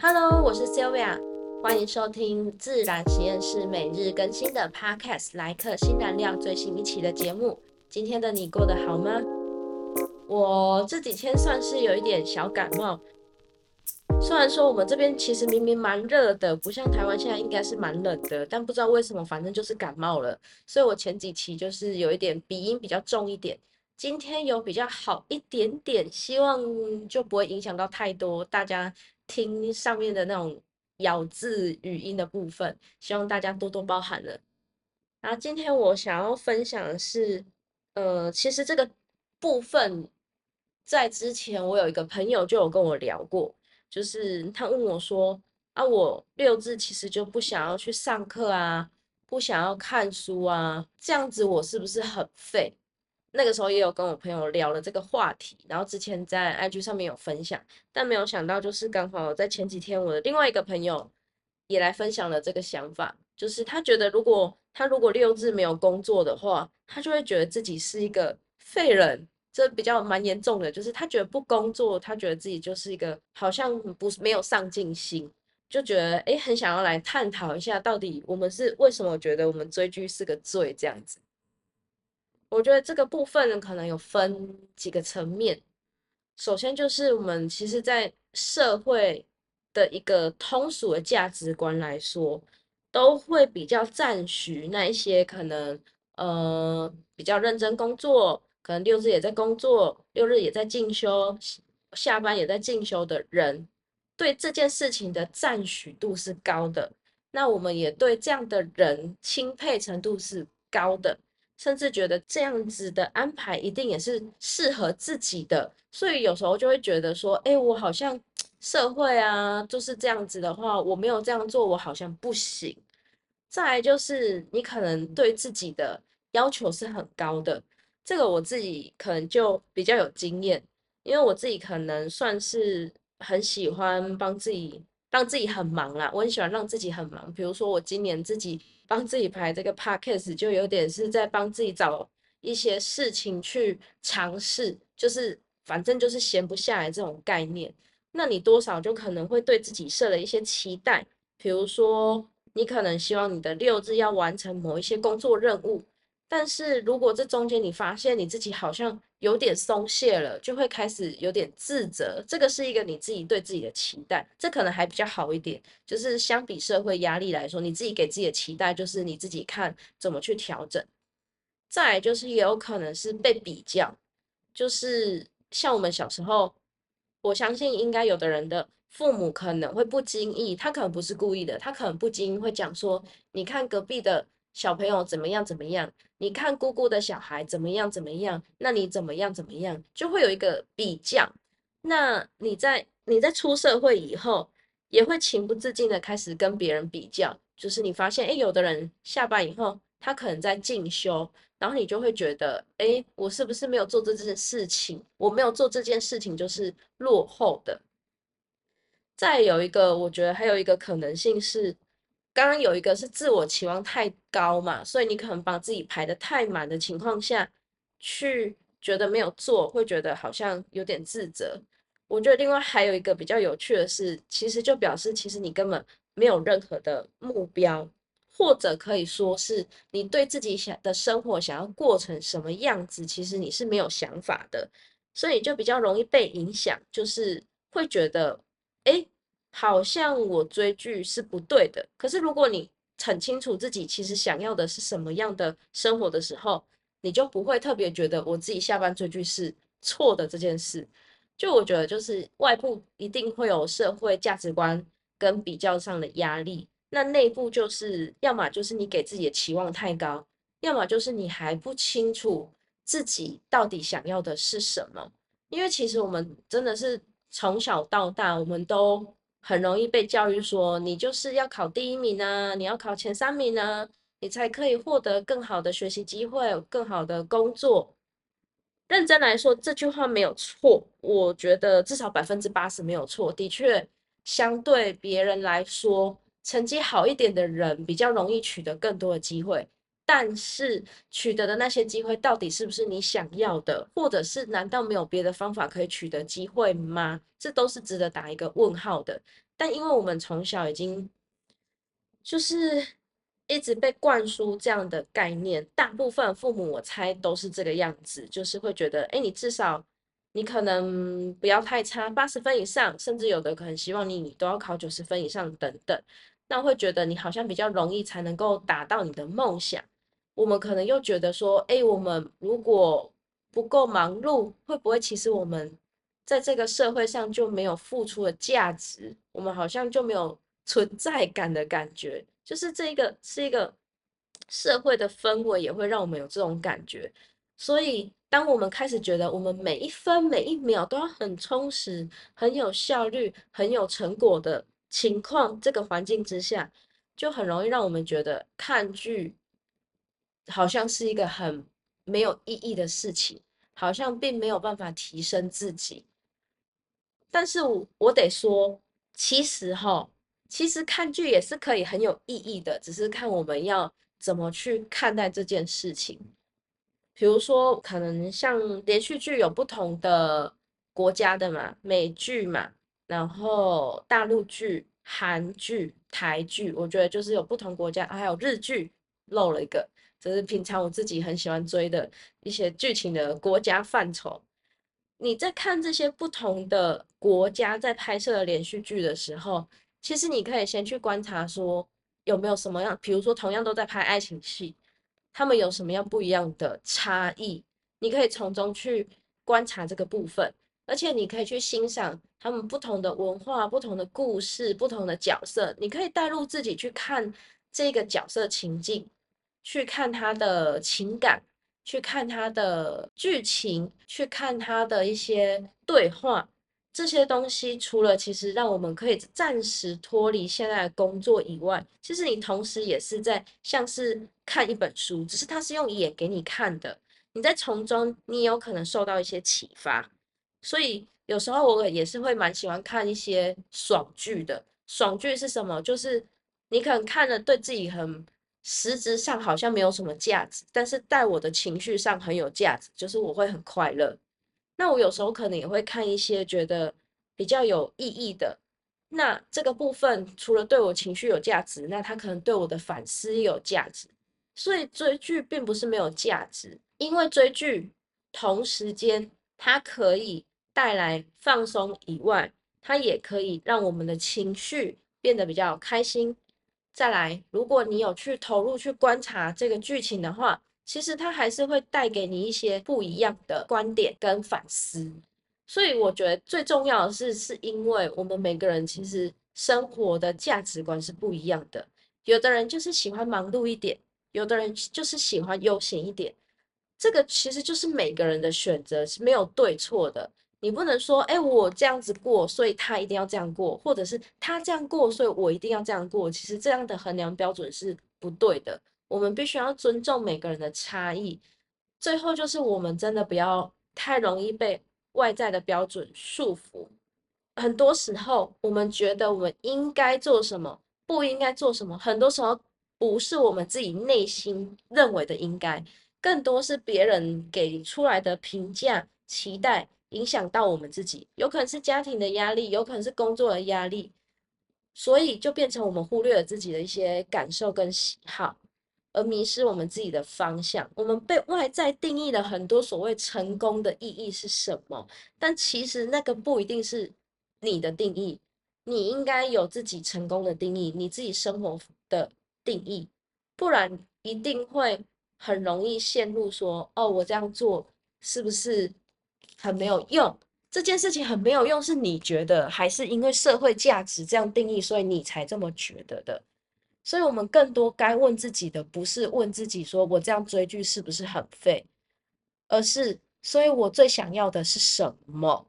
Hello，我是 Sylvia，欢迎收听自然实验室每日更新的 Podcast《来客新燃料》最新一期的节目。今天的你过得好吗？我这几天算是有一点小感冒，虽然说我们这边其实明明蛮热的，不像台湾现在应该是蛮冷的，但不知道为什么，反正就是感冒了。所以我前几期就是有一点鼻音比较重一点。今天有比较好一点点，希望就不会影响到太多大家听上面的那种咬字语音的部分，希望大家多多包涵了。然后今天我想要分享的是，呃，其实这个部分在之前我有一个朋友就有跟我聊过，就是他问我说，啊，我六字其实就不想要去上课啊，不想要看书啊，这样子我是不是很废？那个时候也有跟我朋友聊了这个话题，然后之前在 IG 上面有分享，但没有想到就是刚好在前几天，我的另外一个朋友也来分享了这个想法，就是他觉得如果他如果六日没有工作的话，他就会觉得自己是一个废人，这比较蛮严重的，就是他觉得不工作，他觉得自己就是一个好像不是没有上进心，就觉得诶很想要来探讨一下，到底我们是为什么觉得我们追剧是个罪这样子。我觉得这个部分可能有分几个层面。首先就是我们其实，在社会的一个通俗的价值观来说，都会比较赞许那一些可能呃比较认真工作，可能六日也在工作，六日也在进修，下班也在进修的人，对这件事情的赞许度是高的。那我们也对这样的人钦佩程度是高的。甚至觉得这样子的安排一定也是适合自己的，所以有时候就会觉得说，哎，我好像社会啊就是这样子的话，我没有这样做，我好像不行。再来就是你可能对自己的要求是很高的，这个我自己可能就比较有经验，因为我自己可能算是很喜欢帮自己让自己很忙啦，我很喜欢让自己很忙，比如说我今年自己。帮自己排这个 podcast 就有点是在帮自己找一些事情去尝试，就是反正就是闲不下来这种概念。那你多少就可能会对自己设了一些期待，比如说你可能希望你的六日要完成某一些工作任务。但是如果这中间你发现你自己好像有点松懈了，就会开始有点自责。这个是一个你自己对自己的期待，这可能还比较好一点。就是相比社会压力来说，你自己给自己的期待就是你自己看怎么去调整。再就是也有可能是被比较，就是像我们小时候，我相信应该有的人的父母可能会不经意，他可能不是故意的，他可能不经意会讲说：“你看隔壁的。”小朋友怎么样怎么样？你看姑姑的小孩怎么样怎么样？那你怎么样怎么样？就会有一个比较。那你在你在出社会以后，也会情不自禁的开始跟别人比较。就是你发现，哎，有的人下班以后，他可能在进修，然后你就会觉得，哎，我是不是没有做这件事情？我没有做这件事情就是落后的。再有一个，我觉得还有一个可能性是。刚刚有一个是自我期望太高嘛，所以你可能把自己排的太满的情况下去，觉得没有做，会觉得好像有点自责。我觉得另外还有一个比较有趣的是，其实就表示其实你根本没有任何的目标，或者可以说是你对自己想的生活想要过成什么样子，其实你是没有想法的，所以就比较容易被影响，就是会觉得，哎。好像我追剧是不对的，可是如果你很清楚自己其实想要的是什么样的生活的时候，你就不会特别觉得我自己下班追剧是错的这件事。就我觉得，就是外部一定会有社会价值观跟比较上的压力，那内部就是要么就是你给自己的期望太高，要么就是你还不清楚自己到底想要的是什么。因为其实我们真的是从小到大，我们都。很容易被教育说，你就是要考第一名啊，你要考前三名啊，你才可以获得更好的学习机会，更好的工作。认真来说，这句话没有错，我觉得至少百分之八十没有错。的确，相对别人来说，成绩好一点的人比较容易取得更多的机会。但是取得的那些机会到底是不是你想要的，或者是难道没有别的方法可以取得机会吗？这都是值得打一个问号的。但因为我们从小已经就是一直被灌输这样的概念，大部分父母我猜都是这个样子，就是会觉得，哎，你至少你可能不要太差，八十分以上，甚至有的可能希望你你都要考九十分以上等等，那会觉得你好像比较容易才能够达到你的梦想。我们可能又觉得说，哎，我们如果不够忙碌，会不会其实我们在这个社会上就没有付出的价值？我们好像就没有存在感的感觉。就是这个是一个社会的氛围，也会让我们有这种感觉。所以，当我们开始觉得我们每一分每一秒都要很充实、很有效率、很有成果的情况，这个环境之下，就很容易让我们觉得看剧。好像是一个很没有意义的事情，好像并没有办法提升自己。但是我我得说，其实哈，其实看剧也是可以很有意义的，只是看我们要怎么去看待这件事情。比如说，可能像连续剧有不同的国家的嘛，美剧嘛，然后大陆剧、韩剧、台剧，我觉得就是有不同国家，还有日剧，漏了一个。这是平常我自己很喜欢追的一些剧情的国家范畴。你在看这些不同的国家在拍摄的连续剧的时候，其实你可以先去观察说有没有什么样，比如说同样都在拍爱情戏，他们有什么样不一样的差异，你可以从中去观察这个部分，而且你可以去欣赏他们不同的文化、不同的故事、不同的角色，你可以带入自己去看这个角色情境。去看他的情感，去看他的剧情，去看他的一些对话，这些东西除了其实让我们可以暂时脱离现在的工作以外，其实你同时也是在像是看一本书，只是它是用眼给你看的，你在从中你有可能受到一些启发。所以有时候我也是会蛮喜欢看一些爽剧的。爽剧是什么？就是你可能看了对自己很。实质上好像没有什么价值，但是在我的情绪上很有价值，就是我会很快乐。那我有时候可能也会看一些觉得比较有意义的。那这个部分除了对我情绪有价值，那它可能对我的反思也有价值。所以追剧并不是没有价值，因为追剧同时间它可以带来放松以外，它也可以让我们的情绪变得比较开心。再来，如果你有去投入去观察这个剧情的话，其实它还是会带给你一些不一样的观点跟反思。所以我觉得最重要的是，是因为我们每个人其实生活的价值观是不一样的。有的人就是喜欢忙碌一点，有的人就是喜欢悠闲一点。这个其实就是每个人的选择，是没有对错的。你不能说，哎，我这样子过，所以他一定要这样过，或者是他这样过，所以我一定要这样过。其实这样的衡量标准是不对的。我们必须要尊重每个人的差异。最后就是我们真的不要太容易被外在的标准束缚。很多时候，我们觉得我们应该做什么，不应该做什么，很多时候不是我们自己内心认为的应该，更多是别人给出来的评价、期待。影响到我们自己，有可能是家庭的压力，有可能是工作的压力，所以就变成我们忽略了自己的一些感受跟喜好，而迷失我们自己的方向。我们被外在定义了很多所谓成功的意义是什么，但其实那个不一定是你的定义。你应该有自己成功的定义，你自己生活的定义，不然一定会很容易陷入说：哦，我这样做是不是？很没有用，这件事情很没有用，是你觉得，还是因为社会价值这样定义，所以你才这么觉得的？所以，我们更多该问自己的，不是问自己说我这样追剧是不是很废，而是，所以我最想要的是什么？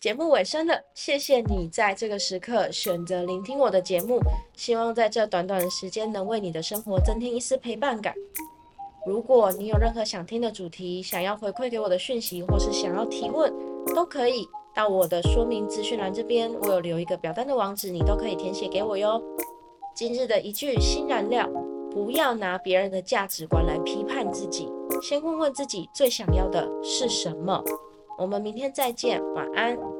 节目尾声了，谢谢你在这个时刻选择聆听我的节目，希望在这短短的时间能为你的生活增添一丝陪伴感。如果你有任何想听的主题，想要回馈给我的讯息，或是想要提问，都可以到我的说明资讯栏这边，我有留一个表单的网址，你都可以填写给我哟。今日的一句新燃料：不要拿别人的价值观来批判自己，先问问自己最想要的是什么。我们明天再见，晚安。